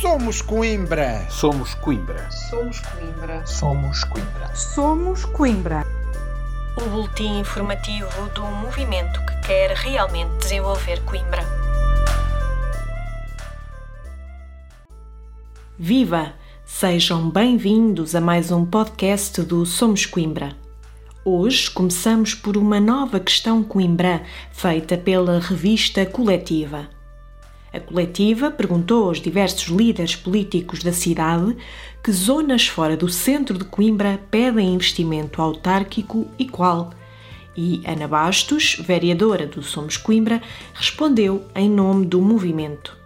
Somos Coimbra. Somos Coimbra. Somos Coimbra. Somos Coimbra. Somos Coimbra. O boletim informativo do movimento que quer realmente desenvolver Coimbra. Viva! Sejam bem-vindos a mais um podcast do Somos Coimbra. Hoje começamos por uma nova questão Coimbra feita pela revista Coletiva. A coletiva perguntou aos diversos líderes políticos da cidade que zonas fora do centro de Coimbra pedem investimento autárquico e qual. E Ana Bastos, vereadora do Somos Coimbra, respondeu em nome do movimento.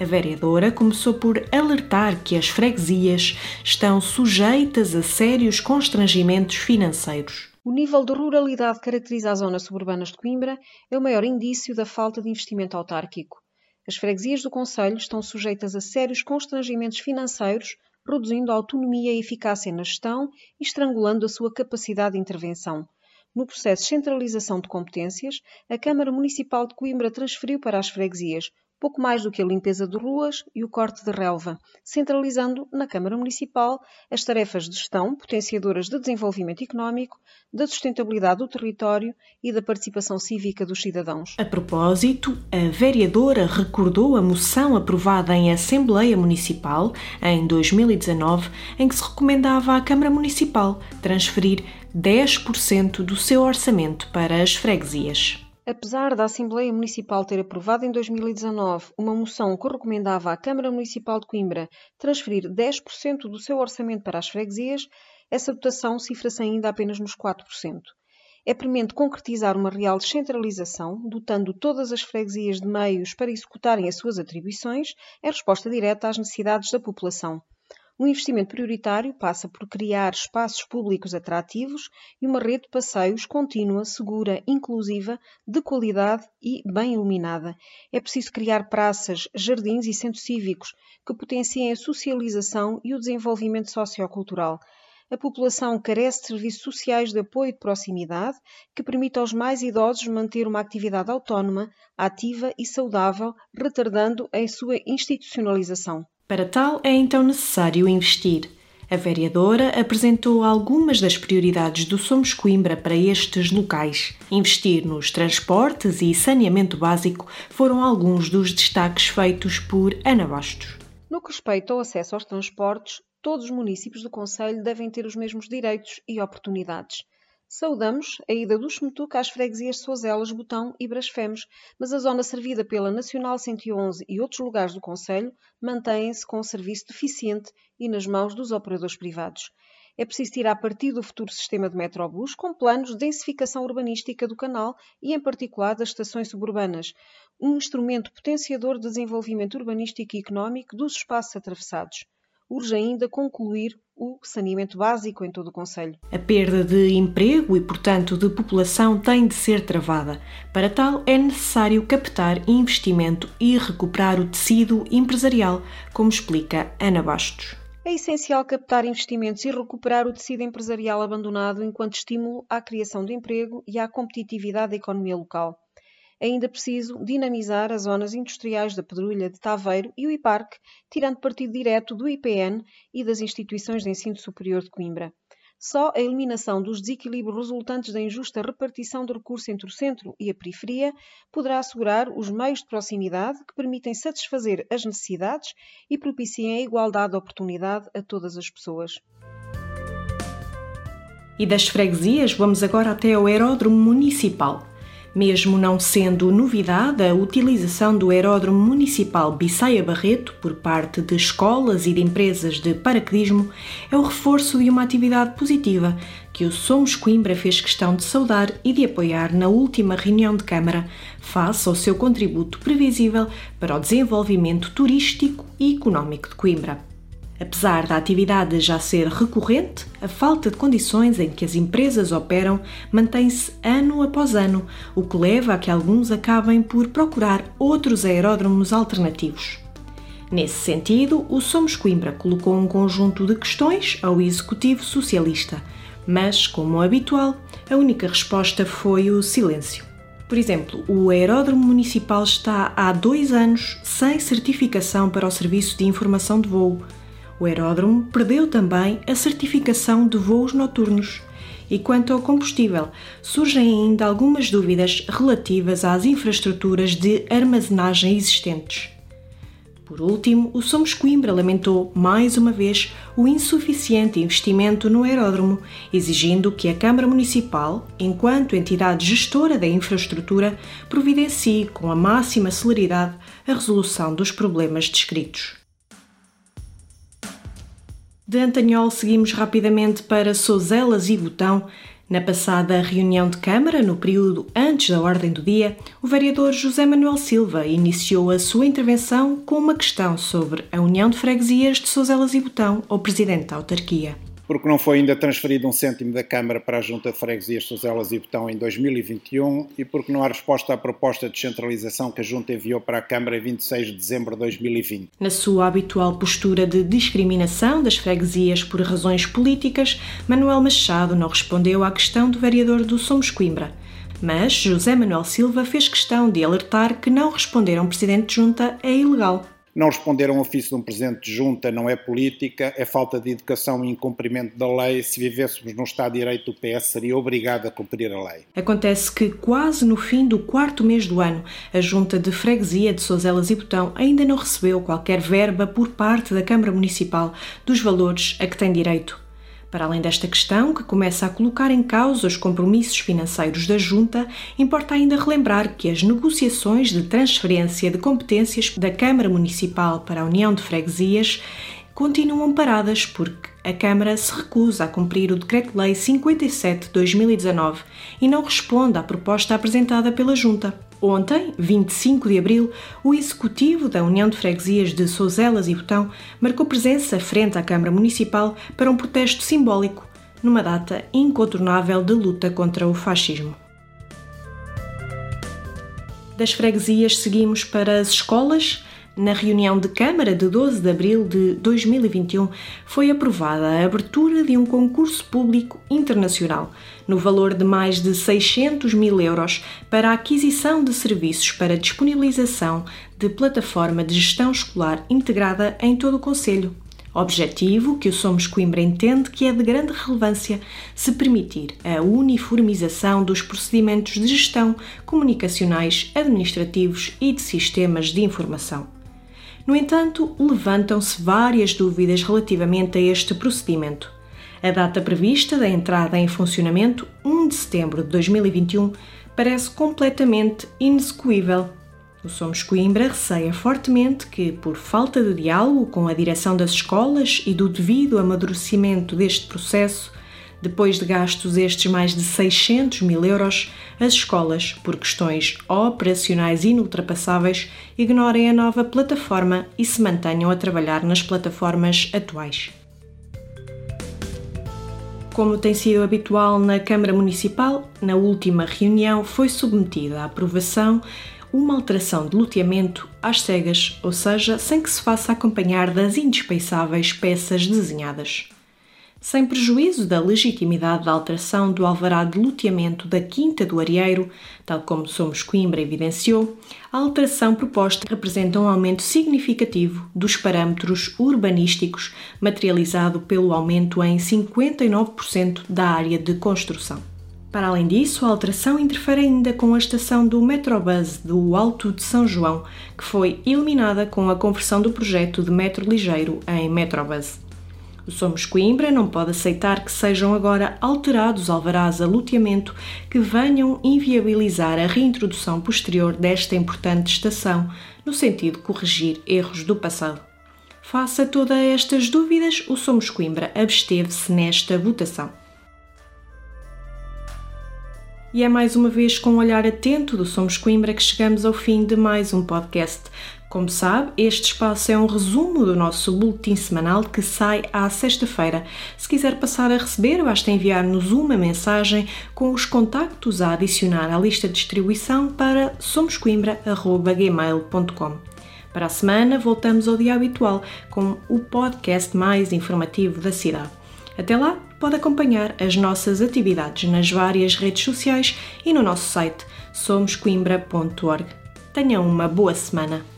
A vereadora começou por alertar que as freguesias estão sujeitas a sérios constrangimentos financeiros. O nível de ruralidade que caracteriza as zonas suburbanas de Coimbra é o maior indício da falta de investimento autárquico. As freguesias do Conselho estão sujeitas a sérios constrangimentos financeiros, reduzindo a autonomia e eficácia na gestão e estrangulando a sua capacidade de intervenção. No processo de centralização de competências, a Câmara Municipal de Coimbra transferiu para as freguesias pouco mais do que a limpeza de ruas e o corte de relva, centralizando na Câmara Municipal as tarefas de gestão potenciadoras de desenvolvimento económico, da sustentabilidade do território e da participação cívica dos cidadãos. A propósito, a vereadora recordou a moção aprovada em Assembleia Municipal em 2019, em que se recomendava à Câmara Municipal transferir 10% do seu orçamento para as freguesias. Apesar da Assembleia Municipal ter aprovado em 2019 uma moção que recomendava à Câmara Municipal de Coimbra transferir 10% do seu orçamento para as freguesias, essa dotação cifra-se ainda apenas nos 4%. É premente concretizar uma real descentralização, dotando todas as freguesias de meios para executarem as suas atribuições, é resposta direta às necessidades da população. O investimento prioritário passa por criar espaços públicos atrativos e uma rede de passeios contínua, segura, inclusiva, de qualidade e bem iluminada. É preciso criar praças, jardins e centros cívicos que potenciem a socialização e o desenvolvimento sociocultural. A população carece de serviços sociais de apoio de proximidade que permitam aos mais idosos manter uma atividade autónoma, ativa e saudável, retardando a sua institucionalização. Para tal, é então necessário investir. A vereadora apresentou algumas das prioridades do Somos Coimbra para estes locais. Investir nos transportes e saneamento básico foram alguns dos destaques feitos por Ana Bastos. No que respeita ao acesso aos transportes, todos os municípios do Conselho devem ter os mesmos direitos e oportunidades. Saudamos a ida do Xmetuca às freguesias de Sozelas, Botão e Brasfemes, mas a zona servida pela Nacional 111 e outros lugares do Conselho mantém-se com um serviço deficiente e nas mãos dos operadores privados. É preciso tirar partido do futuro sistema de metrobus com planos de densificação urbanística do canal e, em particular, das estações suburbanas, um instrumento potenciador de desenvolvimento urbanístico e económico dos espaços atravessados urge ainda concluir o saneamento básico em todo o Conselho. A perda de emprego e, portanto, de população tem de ser travada. Para tal, é necessário captar investimento e recuperar o tecido empresarial, como explica Ana Bastos. É essencial captar investimentos e recuperar o tecido empresarial abandonado enquanto estímulo à criação de emprego e à competitividade da economia local ainda preciso dinamizar as zonas industriais da Pedrulha de Taveiro e o IPARC, tirando partido direto do IPN e das instituições de ensino superior de Coimbra. Só a eliminação dos desequilíbrios resultantes da injusta repartição de recursos entre o centro e a periferia poderá assegurar os meios de proximidade que permitem satisfazer as necessidades e propiciem a igualdade de oportunidade a todas as pessoas. E das freguesias, vamos agora até ao aeródromo municipal. Mesmo não sendo novidade a utilização do aeródromo municipal Bissaia Barreto por parte de escolas e de empresas de paraquedismo, é o reforço de uma atividade positiva que o Somos Coimbra fez questão de saudar e de apoiar na última reunião de Câmara, face ao seu contributo previsível para o desenvolvimento turístico e económico de Coimbra. Apesar da atividade já ser recorrente, a falta de condições em que as empresas operam mantém-se ano após ano, o que leva a que alguns acabem por procurar outros aeródromos alternativos. Nesse sentido, o Somos Coimbra colocou um conjunto de questões ao Executivo Socialista, mas, como habitual, a única resposta foi o silêncio. Por exemplo, o Aeródromo Municipal está há dois anos sem certificação para o Serviço de Informação de Voo. O aeródromo perdeu também a certificação de voos noturnos. E quanto ao combustível, surgem ainda algumas dúvidas relativas às infraestruturas de armazenagem existentes. Por último, o Somos Coimbra lamentou mais uma vez o insuficiente investimento no aeródromo, exigindo que a Câmara Municipal, enquanto entidade gestora da infraestrutura, providencie com a máxima celeridade a resolução dos problemas descritos. De Antanhol seguimos rapidamente para Sozelas e Botão, na passada reunião de Câmara, no período antes da ordem do dia, o vereador José Manuel Silva iniciou a sua intervenção com uma questão sobre a União de Freguesias de Sozelas e Botão ao presidente da autarquia porque não foi ainda transferido um cêntimo da Câmara para a Junta de Freguesias Sozelas e Botão em 2021 e porque não há resposta à proposta de descentralização que a Junta enviou para a Câmara em 26 de dezembro de 2020. Na sua habitual postura de discriminação das freguesias por razões políticas, Manuel Machado não respondeu à questão do vereador do Somos Coimbra. Mas José Manuel Silva fez questão de alertar que não responder a um presidente de junta é ilegal. Não responder a um ofício de um presidente de junta não é política, é falta de educação e incumprimento da lei. Se vivêssemos num Estado de Direito, o PS seria obrigado a cumprir a lei. Acontece que, quase no fim do quarto mês do ano, a Junta de Freguesia de Sozelas e Botão ainda não recebeu qualquer verba por parte da Câmara Municipal dos valores a que tem direito. Para além desta questão, que começa a colocar em causa os compromissos financeiros da Junta, importa ainda relembrar que as negociações de transferência de competências da Câmara Municipal para a União de Freguesias continuam paradas porque a Câmara se recusa a cumprir o Decreto-Lei 57-2019 e não responde à proposta apresentada pela Junta. Ontem, 25 de abril, o executivo da União de Freguesias de Souzelas e Botão marcou presença frente à Câmara Municipal para um protesto simbólico, numa data incontornável de luta contra o fascismo. Das freguesias seguimos para as escolas na reunião de Câmara de 12 de abril de 2021, foi aprovada a abertura de um concurso público internacional, no valor de mais de 600 mil euros, para a aquisição de serviços para disponibilização de plataforma de gestão escolar integrada em todo o Conselho. Objetivo que o Somos Coimbra entende que é de grande relevância se permitir a uniformização dos procedimentos de gestão comunicacionais, administrativos e de sistemas de informação. No entanto, levantam-se várias dúvidas relativamente a este procedimento. A data prevista da entrada em funcionamento, 1 de setembro de 2021, parece completamente inexecuível. O Somos Coimbra receia fortemente que, por falta de diálogo com a direção das escolas e do devido amadurecimento deste processo, depois de gastos estes mais de 600 mil euros, as escolas, por questões operacionais inultrapassáveis, ignorem a nova plataforma e se mantenham a trabalhar nas plataformas atuais. Como tem sido habitual na Câmara Municipal, na última reunião foi submetida à aprovação uma alteração de loteamento às cegas, ou seja, sem que se faça acompanhar das indispensáveis peças desenhadas sem prejuízo da legitimidade da alteração do alvará de loteamento da Quinta do Arieiro, tal como Somos Coimbra evidenciou, a alteração proposta representa um aumento significativo dos parâmetros urbanísticos, materializado pelo aumento em 59% da área de construção. Para além disso, a alteração interfere ainda com a estação do Metrobus do Alto de São João, que foi eliminada com a conversão do projeto de metro ligeiro em Metrobus. O Somos Coimbra não pode aceitar que sejam agora alterados alvarás a luteamento que venham inviabilizar a reintrodução posterior desta importante estação, no sentido de corrigir erros do passado. Face a todas estas dúvidas, o Somos Coimbra absteve-se nesta votação. E é mais uma vez com um olhar atento do Somos Coimbra que chegamos ao fim de mais um podcast. Como sabe, este espaço é um resumo do nosso boletim semanal que sai à sexta-feira. Se quiser passar a receber, basta enviar-nos uma mensagem com os contactos a adicionar à lista de distribuição para somoscoimbra.gmail.com. Para a semana, voltamos ao dia habitual com o podcast mais informativo da cidade. Até lá, pode acompanhar as nossas atividades nas várias redes sociais e no nosso site somoscoimbra.org. Tenham uma boa semana.